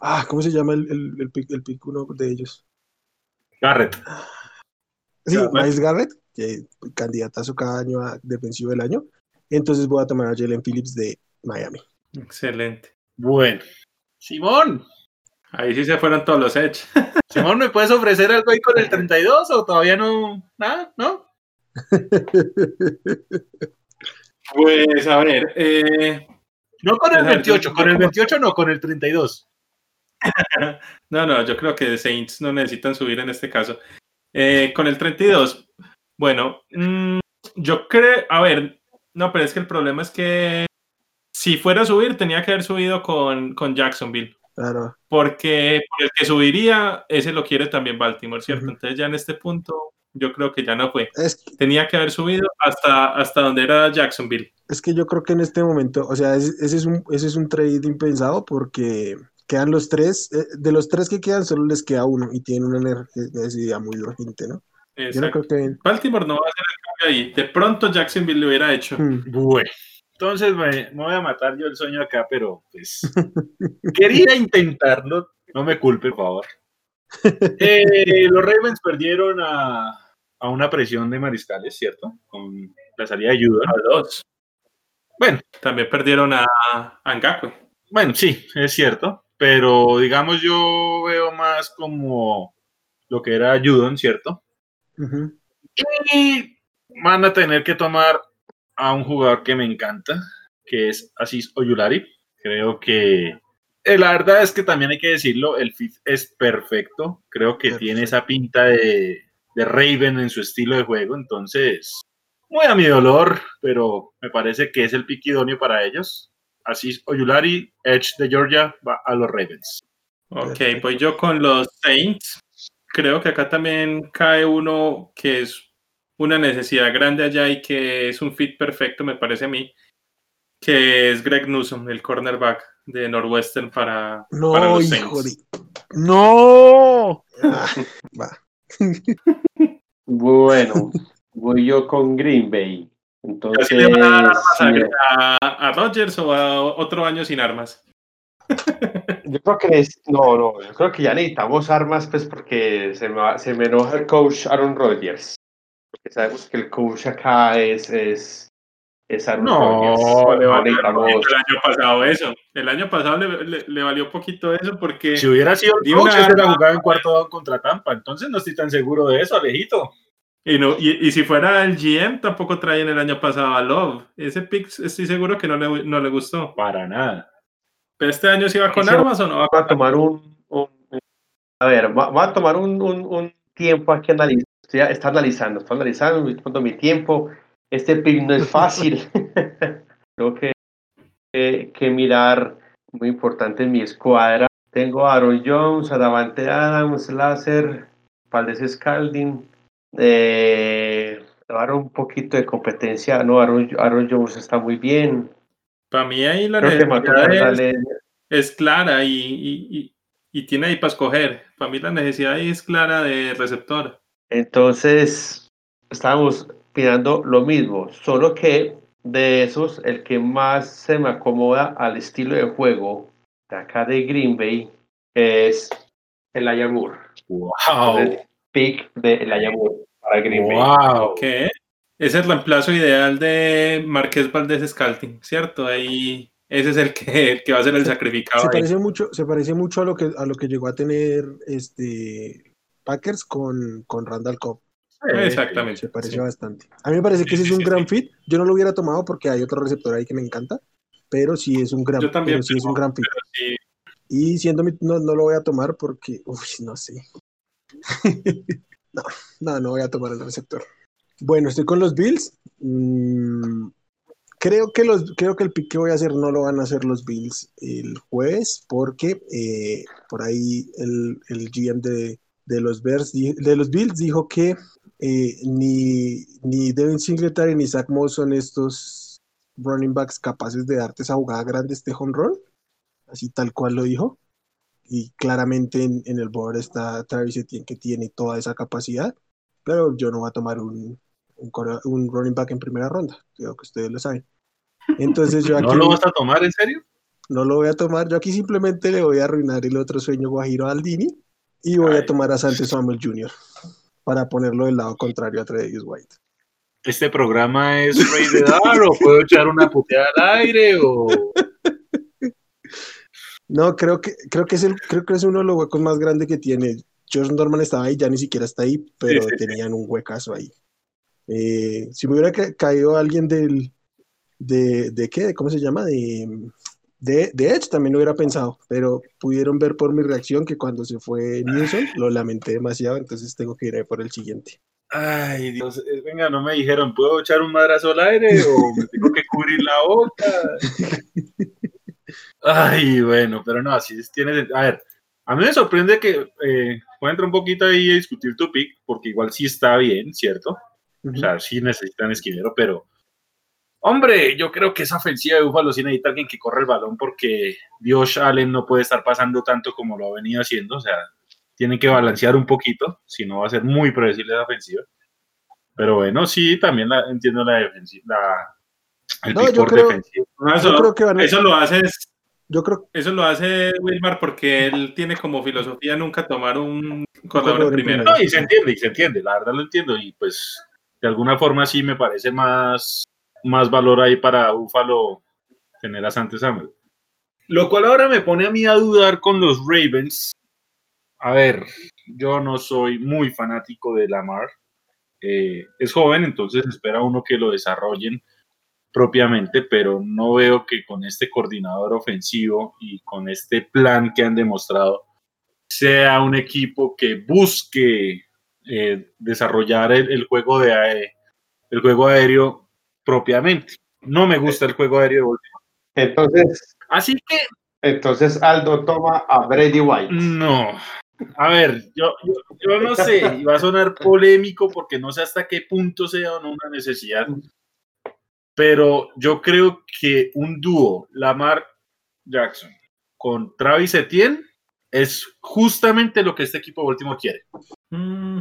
ah, ¿cómo se llama el, el, el, pick, el pick uno de ellos? Garrett. Sí, Garrett. Miles Garrett, que candidatazo cada año a defensivo del año. Entonces voy a tomar a Jalen Phillips de Miami. Excelente. Bueno. Simón, Ahí sí se fueron todos los edge. <laughs> Simón, ¿me puedes ofrecer algo ahí con el 32 o todavía no? Nada, ¿no? <laughs> Pues a ver, eh, No con el Ajá, 28, yo- con el 28 no, con el 32. <laughs> no, no, yo creo que Saints no necesitan subir en este caso. Eh, con el 32, bueno, mm, yo creo, a ver, no, pero es que el problema es que si fuera a subir, tenía que haber subido con, con Jacksonville. Claro. porque por el que subiría, ese lo quiere también Baltimore, ¿cierto? Entonces ya en este punto yo creo que ya no fue. Es, que- Tenía que haber subido hasta, hasta donde era Jacksonville. es que yo creo que en este momento, o sea, ese, ese es un, ese es un trade impensado porque quedan los tres, eh, de los tres que quedan solo les queda uno y tienen una necesidad muy urgente, ¿no? Yo no creo que... Baltimore no va a hacer el cambio ahí. De pronto Jacksonville lo hubiera hecho. Hmm. Bueno, entonces me, me voy a matar yo el sueño acá, pero pues <laughs> quería intentarlo. No me culpe, por favor. <laughs> Eh, los Ravens perdieron a, a una presión de mariscales, ¿cierto? Con la salida de Judon. A dos. Bueno, También perdieron a, a Ngakwe. bueno, sí, es cierto. Pero digamos, yo veo más como lo que era Judon, ¿cierto? Y van a tener que tomar a un jugador que me encanta, que es Asis Oyulari. Creo que eh, la verdad es que también hay que decirlo, el fit es perfecto. Creo que Perfecto. tiene esa pinta de, de Raven en su estilo de juego. Entonces, muy a mi dolor, pero me parece que es el pick idóneo para ellos. Asis Oyulari, Edge de Georgia, va a los Ravens. Ok, voy yo con los Saints. Creo que acá también cae uno que es una necesidad grande allá y que es un fit perfecto, me parece a mí, que es Greg Newsom, el cornerback de Northwestern para, los hijo de... Saints. ¡No! Ah, va. <laughs> Bueno, voy yo con Green Bay. Entonces, ¿Así le van a dar armas a, mira, a, a Rodgers o a otro año sin armas? <laughs> yo creo que es, no, no, yo creo que ya necesitamos armas, pues porque se me, va- se me enoja el coach Aaron Rodgers. Porque sabemos que el coach acá es, es, es Aaron No, Rodgers. Le No valió el año pasado eso. El año pasado le, le- le valió poquito eso porque Si hubiera sido el coach, una- ese la jugaba en cuarto down contra Tampa. Entonces no estoy tan seguro de eso, Alejito. Y, no, y, y si fuera el GM, tampoco traían el año pasado a Love. Ese pick estoy seguro que no le, no le gustó. Para nada. ¿Pero este año sí va con armas o no va va a tomar un, un- a ver, va, va a tomar un, un- un tiempo aquí analizando. Estoy, está analizando, estoy analizando, estoy mi tiempo. Este pick no es fácil. <laughs> <laughs> Que, que, que mirar, muy importante en mi escuadra. Tengo a Aaron Jones, a Davante Adams, Láser, Valdez Scalding. Eh, dar un poquito de competencia. No, Aaron, Aaron Jones está muy bien. Para mí ahí la necesidad es, es clara y, y- y- y tiene ahí para escoger. Para mí la necesidad ahí es clara de receptor. Entonces, estábamos mirando lo mismo, solo que de esos, el que más se me acomoda al estilo de juego de acá de Green Bay es el Moore. ¡Wow! El pick de Moore para Green Bay. ¡Wow! Que es el reemplazo ideal de Marqués Valdés Scalting, ¿cierto? Ahí ese es el que, el que va a ser el sacrificado. Se ahí. parece mucho, se parece mucho a lo que a lo que llegó a tener este Packers con, con Randall Cobb. Exactamente. Se parece sí. bastante. A mí me parece que ese Sí, es un sí, gran sí. fit. Yo no lo hubiera tomado porque hay otro receptor ahí que me encanta, pero sí es un gran, Yo también, pero sí es un pero- gran fit. Sí, Y siendo mi- no, no lo voy a tomar porque, uy, no sé. <laughs> no, no, no voy a tomar el receptor. Bueno, estoy con los Bills. Mm, creo que los, creo que el pick que voy a hacer no lo van a hacer los Bills el jueves, porque eh, por ahí el, GM de, los Bears, Bills dijo que eh, ni, ni Devin Singletary ni Zach Moss son estos running backs capaces de darte esa jugada grande, este home run así tal cual lo dijo. Y claramente en, en el board está Travis Etienne que tiene toda esa capacidad, pero yo no voy a tomar un, un, un running back en primera ronda, creo que ustedes lo saben. Entonces yo <laughs> aquí ¿No lo vas a tomar en serio? no lo voy a tomar, yo aquí simplemente le voy a arruinar el otro sueño guajiro a Aldini y voy a Ay. tomar a Santos Samuel Jr. para ponerlo del lado contrario a Tredavious White. ¿Este programa es Rey de Dar o puedo echar una puteada al aire o...? <laughs> No, creo que, creo que es el, creo que es uno de los huecos más grandes que tiene. Josh Norman estaba ahí, ya ni siquiera está ahí, pero Sí, sí, tenían un huecazo ahí. Eh, si me hubiera ca- caído alguien del, de, de qué, ¿cómo se llama? De, de, de Edge también lo hubiera pensado, pero pudieron ver por mi reacción que cuando se fue Nilsson lo lamenté demasiado, entonces tengo que ir ahí por el siguiente. Ay, Dios, eh, venga, no me dijeron, ¿puedo echar un madrazo al aire o me tengo que cubrir la boca? <laughs> Ay, bueno, pero no, así tiene. A ver, a mí me sorprende que eh, pueda entrar un poquito ahí a discutir tu pick, porque igual sí está bien, ¿cierto? O sea, sí necesitan esquinero, pero. Hombre, yo creo que esa ofensiva de Búfalo sí necesita alguien que corra el balón porque Dios Allen no puede estar pasando tanto como lo ha venido haciendo. O sea, tienen que balancear un poquito, si no va a ser muy predecible la ofensiva. Pero bueno, sí, también la, entiendo la defensiva. La, el No, yo creo- defensiva. No, Yo eso, creo que van a- eso lo hace Yo creo eso lo hace Wilmar porque él tiene como filosofía nunca tomar un corredor en primera. No, y se entiende, y se entiende, la verdad lo entiendo, y pues de alguna forma sí me parece más, más valor ahí para Búfalo tener a Santos Samuel. Lo cual ahora me pone a mí a dudar con los Ravens. A ver, yo no soy muy fanático de Lamar. Eh, es joven, entonces espera uno que lo desarrollen propiamente, pero no veo que con este coordinador ofensivo y con este plan que han demostrado sea un equipo que busque eh, desarrollar el, el juego de ae- el juego aéreo propiamente. No me gusta el juego aéreo de Baltimore. Entonces, Así que entonces Aldo toma a Brady White. no. A ver, yo, yo, yo no sé, y va a sonar polémico porque no sé hasta qué punto sea o no una necesidad, pero yo creo que un dúo, Lamar Jackson con Travis Etienne, es justamente lo que este equipo Baltimore quiere. Mm.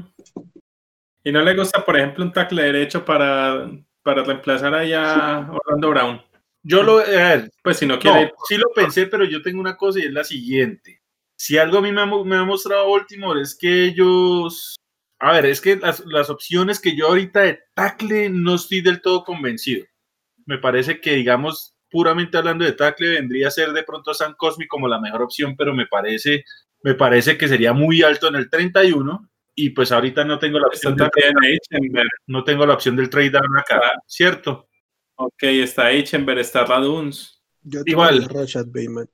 Y no le gusta, por ejemplo, un tackle derecho para, para reemplazar ahí a Orlando Brown. Yo lo, a ver, Pues si no quiere No, sí lo pensé, pero yo tengo una cosa y es la siguiente. Si algo a mí me ha, me ha mostrado Baltimore es que ellos... A ver, es que las, las opciones que yo ahorita de tackle no estoy del todo convencido. Me parece que, digamos, puramente hablando de tackle, vendría a ser de pronto San Cosmi como la mejor opción, pero me parece, me parece que sería muy alto en el 31 y pues ahorita no tengo la Está opción, del, no tengo la opción del trade down acá, ¿cierto? Ok, está Eichenberg, está Raduns. Yo Igual. Rashad Bateman.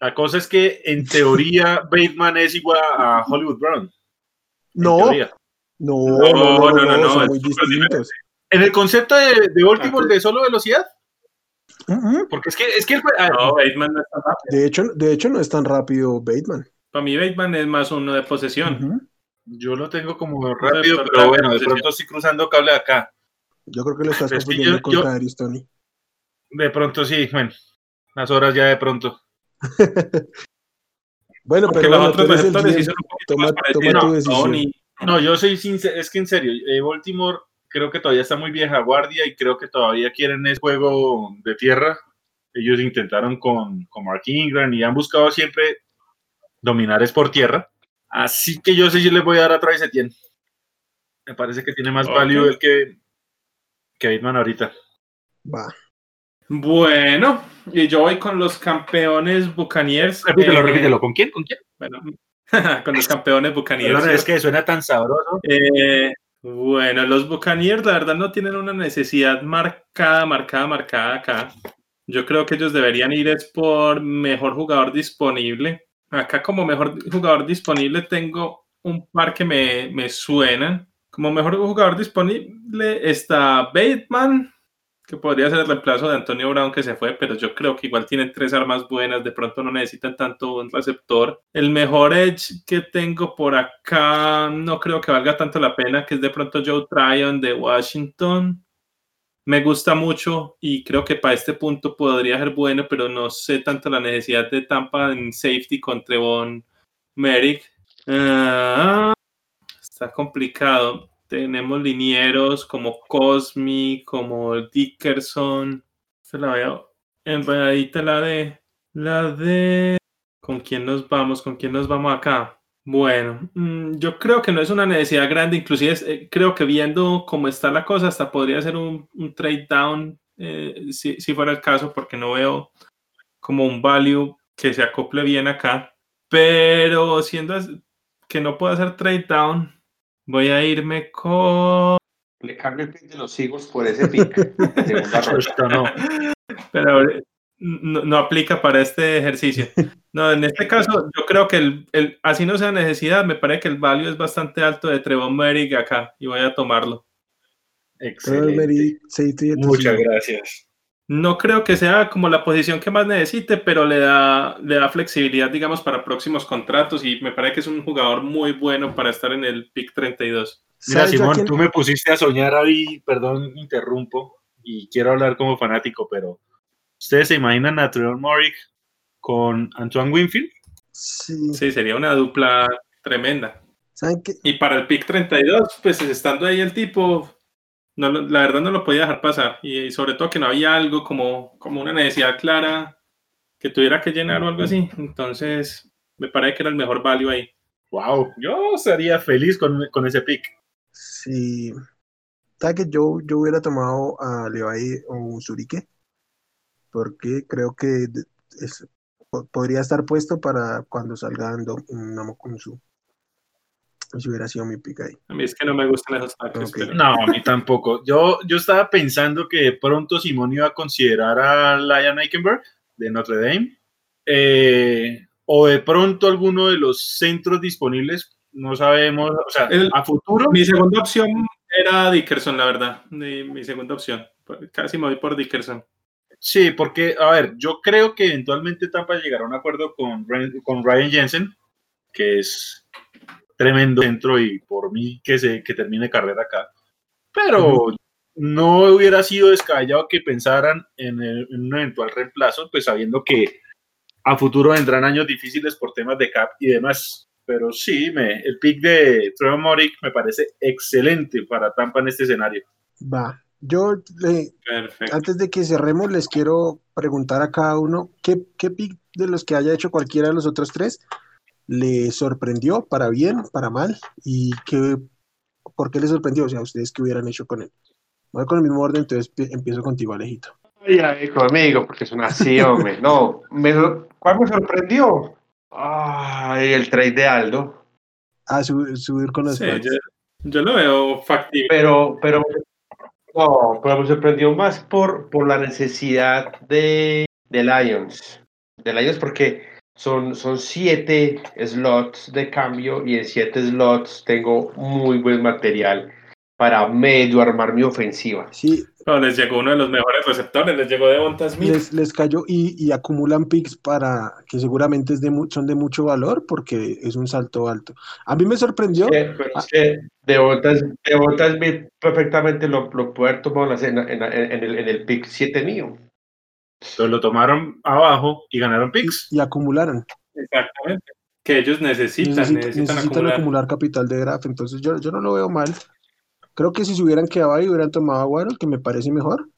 La cosa es que en teoría <laughs> Bateman es igual a Hollywood Brown. No, no, no, no, no, no, no, son muy distintos. En el concepto de, de Baltimore Ah, de solo velocidad, porque es que es que el, No, Bateman no está rápido. De hecho, de hecho, no es tan rápido Bateman. Para mí Bateman es más uno de posesión. Yo lo tengo como rápido, Pero- pero bueno, de sí, pronto estoy cruzando cable acá. Yo creo que lo estás Es que confundiendo yo- con yo- Toney. De pronto sí, bueno, las horas ya de pronto. <laughs> Bueno, Porque pero los bueno, otros sí Toma- más toma parecidos. tu No, decisión. Tony, No, yo soy sincero, es que en serio, eh, Baltimore creo que todavía está muy vieja guardia y creo que todavía quieren ese juego de tierra. Ellos intentaron con, con Mark Ingram y han buscado siempre dominar es por tierra. Así que yo sé si les voy a dar a Travis Etienne. Me parece que tiene más Ok. value el que, que Bateman ahorita. Va. Bueno, y yo voy con los campeones Buccaneers. Repítelo, Eh, repítelo. ¿Con quién? ¿Con quién? Bueno, <laughs> con los campeones Buccaneers. Perdón, es que suena tan sabroso. Eh, bueno, los Buccaneers la verdad no tienen una necesidad marcada, marcada, marcada acá. Yo creo que ellos deberían ir es por mejor jugador disponible. Acá como mejor jugador disponible tengo un par que me, me suenan. Como mejor jugador disponible está Bateman, que podría ser el reemplazo de Antonio Brown que se fue, pero yo creo que igual tienen tres armas buenas, de pronto no necesitan tanto un receptor. El mejor edge que tengo por acá no creo que valga tanto la pena, que es de pronto Joe Tryon de Washington. Me gusta mucho y creo que para este punto podría ser bueno, pero no sé tanto la necesidad de Tampa en safety con Trevon Merrick. Ah, está complicado. Tenemos linieros como Cosmi, como Dickerson. Se la veo enredadita la de. La de. ¿Con quién nos vamos? ¿Con quién nos vamos acá? Bueno, mm, yo creo que no es una necesidad grande, inclusive eh, creo que viendo cómo está la cosa, hasta podría ser un, trade down eh, si, si fuera el caso, porque no veo como un value que se acople bien acá. Pero siendo que no puedo hacer trade down, voy a irme con le cambio el pick de los higos por ese pick. <laughs> No. Pero no, no aplica para este ejercicio. No, en este caso, yo creo que el, el- así no sea necesidad, me parece que el value es bastante alto de Trevon Merrick acá y voy a tomarlo. Trevor Excelente. Merrick, Muchas gracias. No creo que sea como la posición que más necesite, pero le da, le da flexibilidad, digamos, para próximos contratos y me parece que es un jugador muy bueno para estar en el pick 32. Mira, ¿Sabes a Simón, quién? tú me pusiste a soñar ahí, perdón, interrumpo, y quiero hablar como fanático, pero ¿ustedes se imaginan a Trevor Morrick con Antoine Winfield? Sí. Sí, sería una dupla tremenda. ¿Saben qué? Y para el pick 32, pues estando ahí el tipo, no, lo- la verdad no lo podía dejar pasar. Y, sobre todo que no había algo como, como una necesidad clara que tuviera que llenar o algo así. Entonces, me parece que era el mejor value ahí. Wow, yo sería feliz con, con ese pick. Sí. ¿Saben que yo, yo hubiera tomado a Levi o Zurique? Porque creo que es- podría estar puesto para cuando salga dando un Si hubiera sido mi pick ahí. A mí es que no me gustan esos pero No, a mí tampoco. Yo, yo estaba pensando que de pronto Simón iba a considerar a Lion Eichenberg de Notre Dame. eh, o de pronto alguno de los centros disponibles. No sabemos. O sea, El- a futuro. mi segunda opción era Dickerson, la verdad. Mi, mi segunda opción. Casi me voy por Dickerson. Sí, porque, a ver, yo creo que eventualmente Tampa llegará a un acuerdo con, con Ryan Jensen, que es tremendo centro y por mí que, se, que termine carrera acá. Pero no hubiera sido descabellado que pensaran en, el- en un eventual reemplazo, pues sabiendo que a futuro vendrán años difíciles por temas de cap y demás. Pero sí, me, el pick de Trevor Morick me parece excelente para Tampa en este escenario. Va. Yo, le- antes de que cerremos, les quiero preguntar a cada uno qué, qué pick de los que haya hecho cualquiera de los otros tres le sorprendió para bien, para mal, y qué, por qué le sorprendió, o sea, ustedes qué hubieran hecho con él. Voy con el mismo orden, entonces pi- empiezo contigo, Alejito. Ay, ay, conmigo, porque es una así, hombre. No, me, ¿cuál me sorprendió? Ay, el trade de Aldo. A su- subir con los Sí, yo lo veo factible. Pero, pero, no, pero me sorprendió más por, por la necesidad de, de Lions. De Lions porque son, son siete slots de cambio y en siete slots tengo muy buen material para medio armar mi ofensiva. Sí, Pero les llegó uno de los mejores receptores, les llegó Devonta Smith. les, les cayó y, y acumulan picks para que seguramente es de mu- son de mucho valor porque es un salto alto. A mí me sorprendió, Eh, pero es que Devonta Devonta Smith perfectamente lo, lo puede haber tomado en, en, en el, en el pick 7 mío. Entonces lo tomaron abajo y ganaron picks. y acumularon. Exactamente. Que ellos necesitan, Necesita- necesitan, necesitan acumular. acumular capital de draft, entonces yo, yo no lo veo mal. Creo que si se hubieran quedado ahí hubieran tomado a Waddle, que me parece mejor,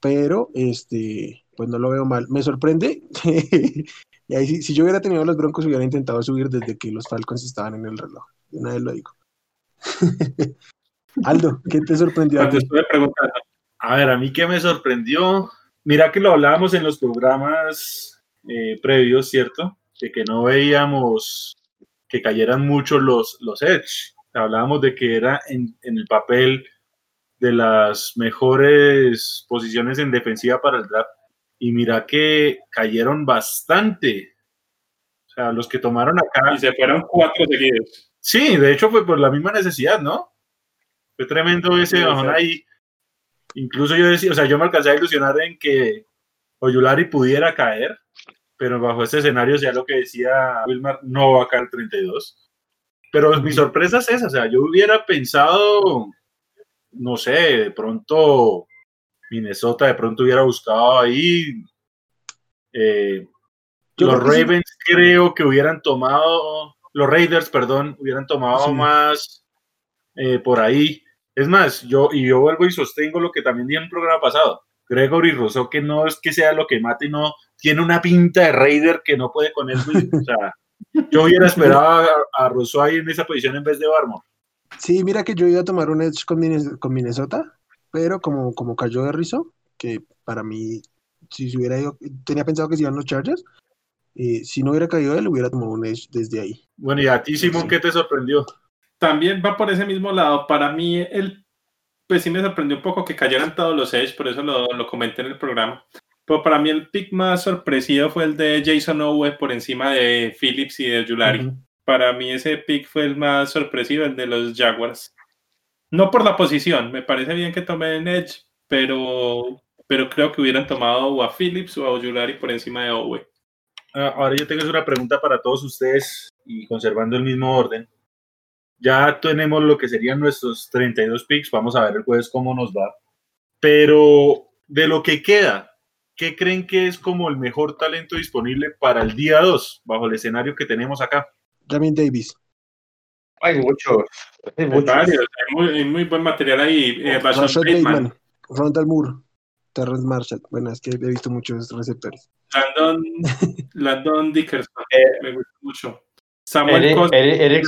pero este, pues no lo veo mal. Me sorprende, <laughs> y ahí sí, si yo hubiera tenido los Broncos hubiera intentado subir desde que los Falcons estaban en el reloj. De Una vez lo digo. <laughs> Aldo, ¿qué te sorprendió? a Cuando ti? estuve preguntando, A ver, a mí que me sorprendió. Mira que lo hablábamos en los programas eh, previos, ¿cierto? De que no veíamos que cayeran mucho los, los Edge. Hablábamos de que era en, en el papel de las mejores posiciones en defensiva para el draft. Y mira que cayeron bastante. O sea, los que tomaron acá. y se fueron cuatro seguidos. Sí, de hecho fue por la misma necesidad, ¿no? Fue tremendo ese Sí, bajón ahí. Incluso yo decía, o sea, yo me alcancé a ilusionar en que Oyulari pudiera caer, pero bajo este escenario, ya lo que decía Wilmar, no va a caer el 32. Pero mi sorpresa es esa, o sea, yo hubiera pensado, no sé, de pronto Minnesota de pronto hubiera buscado ahí. eh, los sí. Ravens creo que hubieran tomado, los Raiders, perdón, hubieran tomado Sí. más eh, por ahí. Es más, yo, y yo vuelvo y sostengo lo que también dije en el programa pasado. Gregory Rousseau, que no es que sea lo que mate, no tiene una pinta de Raider que no puede con él. O sea, yo hubiera esperado a, a Rousseau ahí en esa posición en vez de Barmore. Sí, mira que yo iba a tomar un Edge con, Minnes- con Minnesota, pero como, como cayó de Rizzo, que para mí, si se hubiera ido, tenía pensado que se iban los Chargers, eh, si no hubiera caído él, hubiera tomado un Edge desde ahí. Bueno, y a ti, Simón, Sí. ¿qué te sorprendió? También va por ese mismo lado. Para mí, el pues sí me sorprendió un poco que cayeran todos los Edge, por eso lo, lo comenté en el programa. Pero para mí el pick más sorpresivo fue el de Jason Owe por encima de Phillips y de Julari. Ujú. Para mí ese pick fue el más sorpresivo, el de los Jaguars. No por la posición, me parece bien que tomen Edge, pero, pero creo que hubieran tomado o a Phillips o a Julari por encima de Owe. Ah, Ahora yo tengo una pregunta para todos ustedes y conservando el mismo orden. Ya tenemos lo que serían nuestros 32 picks. Vamos a ver el jueves cómo nos va. Pero de lo que queda, ¿qué creen que es como el mejor talento disponible para el día 2 bajo el escenario que tenemos acá? Jamin Davis. Hay muchos. Hay muchos. varios, hay muy, hay muy buen material ahí. Eh, Bateman. Rondal Moore. Terrence Marshall. Bueno, es que he visto muchos receptores. Landon, <laughs> Landon Dickerson, Eh, me gusta mucho. Samuel Eric, Eric- Eric-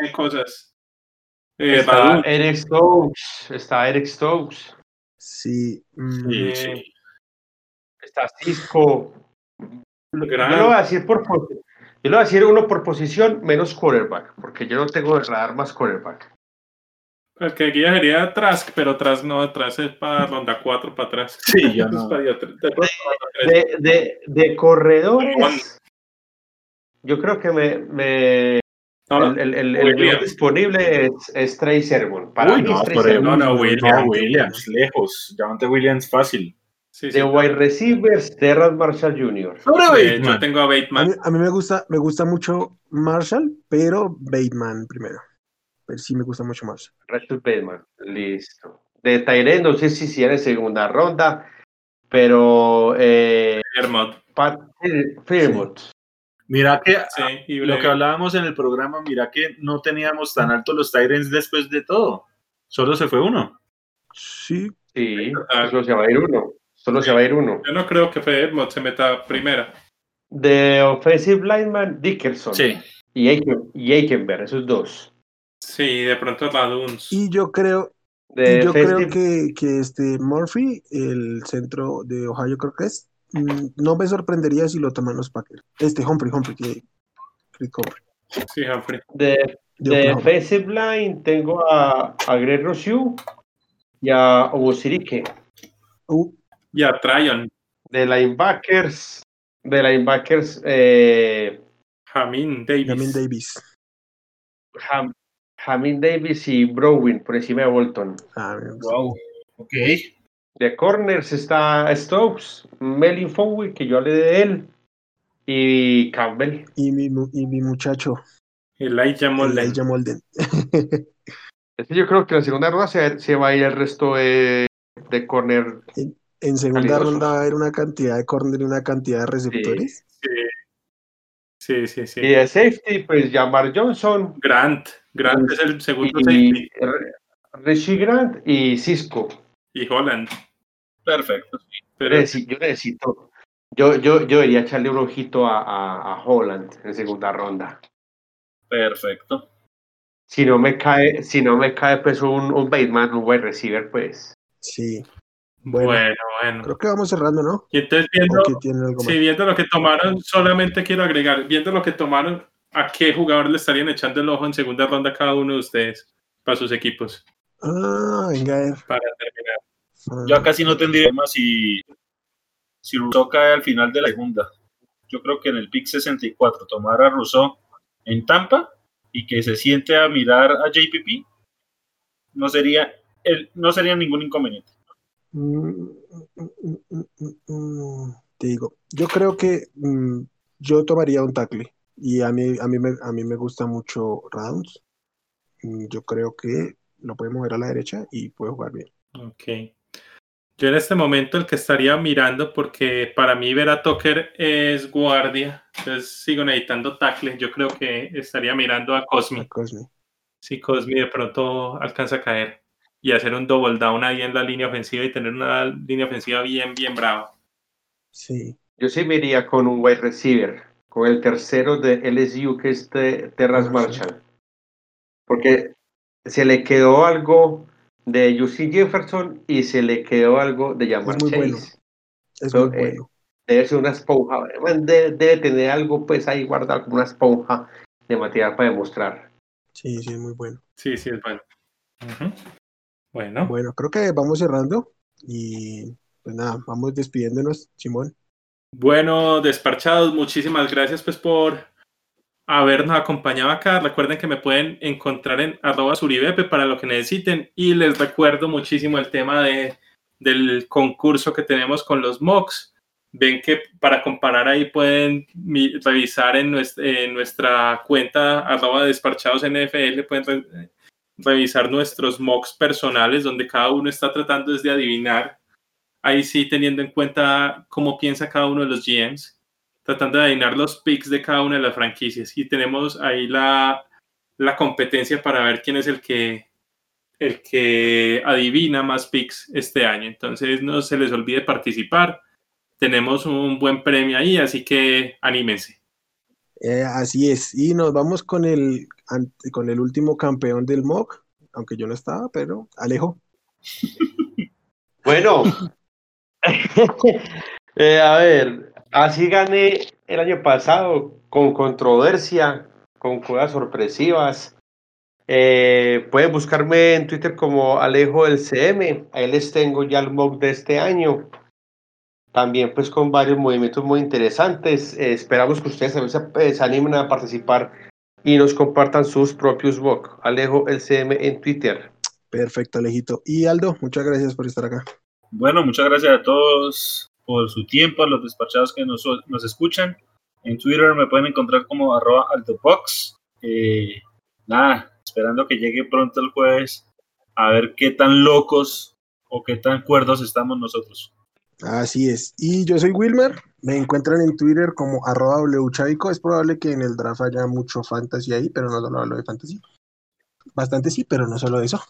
hay cosas. Eh, está Eric Stokes. Está Eric Stokes. Sí. mm, Sí. Sí. Está Cisco. Yo lo voy a decir por pos- yo lo voy a decir uno por posición menos quarterback, porque yo no tengo de radar más quarterback. el que guía sería Trask, pero Trask no, Trask es para ronda 4 para atrás. <laughs> Sí, Es no. para día tres- de. De, de, de corredores, yo creo que me, me- No, el, el, el, Williams. disponible es, es Trey Sermon. Para Uy, mí no, es Trey por Sermon. No, no, no, Williams. Williams, lejos. Llamante Williams fácil. sí, sí. De wide receivers, Terrence Marshall Jr. Sobre Eh, yo tengo a A Bateman. mí, a mí me gusta, me gusta mucho Marshall, pero Bateman primero. Pero sí me gusta mucho Marshall. Rashad Bateman, listo. De Tyrene, no sé si era en segunda ronda, pero eh, Hermod. Pat Fairmouth. Mira que Sí, lo que hablábamos en el programa, mira que no teníamos tan altos los Tyrants después de todo. Solo se fue uno. Sí, Sí, solo se va a ir uno. Solo se va a ir uno. Yo no creo que Hermod se meta primera. De Offensive Lineman, Dickerson. Sí. Y Aiken- y Aikenberg, esos dos. Sí, de pronto Raduns. y yo creo, De y yo creo que, que este Murphy, el centro de Ohio, creo que es, no me sorprendería si lo toman los Packers. Este Humphrey, Humphrey, que Rick Humphrey, Sí, Humphrey. de, de Line tengo a, a Greg y a Obosirike. Uh, Y a Tryon. De linebackers, de linebackers, eh, Jamin Davis. Jamin Davis. Ham, Davis y Browin por encima de Bolton. Ah. Wow. Ok. De corners está Stokes, Melvin Fowl, que yo hablé de él, y Campbell. Y mi, y mi muchacho, Elijah Molden. Elijah Molden. <laughs> Este yo creo que en la segunda ronda se, se va a ir el resto de, de corner. En segunda ronda va a haber una cantidad de corner y una cantidad de receptores. Sí, sí, sí. sí. Y de safety, pues Jamar Johnson, Grant. Grant es el segundo y safety. Richie Grant y Cisco. Y Holland. Perfecto. Pero Yo necesito. Yo, yo, yo debería echarle un ojito a, a, a Holland en segunda ronda. Perfecto. Si no me cae, si no me cae pues un, un Bateman, un wide receiver, pues. Sí. Bueno, bueno, bueno. creo que vamos cerrando, ¿no? Y entonces viendo, sí, viendo lo que tomaron, solamente quiero agregar, viendo lo que tomaron, ¿a qué jugador le estarían echando el ojo en segunda ronda cada uno de ustedes para sus equipos? Ah, venga a ver. Para terminar. Yo casi no tendría más si, si Rousseau cae al final de la segunda. Yo creo que en el pick 64 tomar a Rousseau en Tampa y que se siente a mirar a JPP no sería, el, no sería ningún inconveniente. mm, mm, mm, mm, mm, mm. Te digo, yo creo que mm, yo tomaría un tackle y a mí, a mí, me, a mí me gusta mucho Rounds. Mm, Yo creo que lo puede mover a la derecha y puede jugar bien. Ok. Yo en este momento el que estaría mirando, porque para mí ver a Tucker es guardia, entonces sigo necesitando tackle. Yo creo que estaría mirando a Cosmi. Cosme. Si Cosmi de pronto alcanza a caer y hacer un double down ahí en la línea ofensiva y tener una línea ofensiva bien, bien brava. Sí. Yo sí me iría con un wide receiver, con el tercero de LSU, que es de Terras Marshall. Marshall. Porque se le quedó algo de UC Jefferson y se le quedó algo de Es muy Chase. bueno. Es So, muy eh, bueno. Debe ser una esponja. Debe, debe tener algo pues ahí guardado como una esponja de material para demostrar. Sí, sí, es muy bueno. Sí, sí, es bueno. Bueno. Bueno, creo que vamos cerrando y pues nada, vamos despidiéndonos, Simón. Bueno, desparchados, muchísimas gracias pues por habernos acompañado acá. Recuerden que me pueden encontrar en arroba suribepe para lo que necesiten y les recuerdo muchísimo el tema de, del concurso que tenemos con los mocks. Ven que para comparar ahí pueden revisar en nuestra, cuenta arroba desparchados NFL, pueden revisar nuestros mocks personales donde cada uno está tratando de adivinar ahí sí teniendo en cuenta cómo piensa cada uno de los GMs, tratando de adivinar los picks de cada una de las franquicias. Y tenemos ahí la, la competencia para ver quién es el que, el que adivina más picks este año. Entonces no se les olvide participar. Tenemos un buen premio ahí, así que anímense. Eh, así es. Y nos vamos con el, con el último campeón del MOC, aunque yo no estaba, pero Alejo. <laughs> Bueno, <laughs> Eh, a ver, así gané el año pasado con controversia, con cosas sorpresivas. Eh, pueden buscarme en Twitter como Alejo del CM. Ahí les tengo ya el mock de este año. También pues con varios movimientos muy interesantes. Eh, esperamos que ustedes también se, se, animen a participar y nos compartan sus propios mock. Alejo el CM en Twitter. Perfecto, Alejito. Y Aldo, muchas gracias por estar acá. Bueno, muchas gracias a todos por su tiempo, a los despachados que nos, nos escuchan. En Twitter me pueden encontrar como arroba altobox. Eh, nada, esperando que llegue pronto el jueves a ver qué tan locos o qué tan cuerdos estamos nosotros. Así es. Y yo soy Wilmer. Me encuentran en Twitter como arroba wchavico. Es probable que en el draft haya mucho fantasy ahí, pero no solo hablo de fantasy. Bastante sí, pero no solo eso.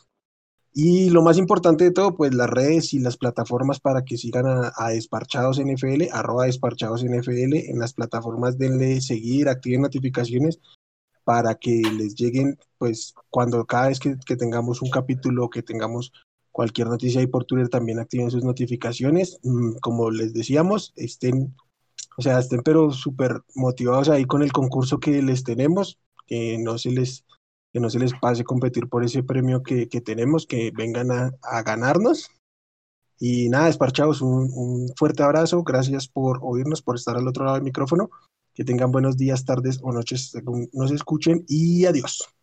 Y lo más importante de todo, pues las redes y las plataformas para que sigan a, Desparchados NFL, arroba Desparchados NFL, en las plataformas denle seguir, activen notificaciones para que les lleguen, pues cuando cada vez que, tengamos un capítulo, que tengamos cualquier noticia ahí por Twitter, también activen sus notificaciones. Mm, como les decíamos, estén, o sea, estén pero súper motivados ahí con el concurso que les tenemos, que no se les que no se les pase competir por ese premio que, tenemos, que vengan a, ganarnos. Y nada, desparchados, un, un, fuerte abrazo, gracias por oírnos, por estar al otro lado del micrófono, que tengan buenos días, tardes o noches según nos escuchen y adiós.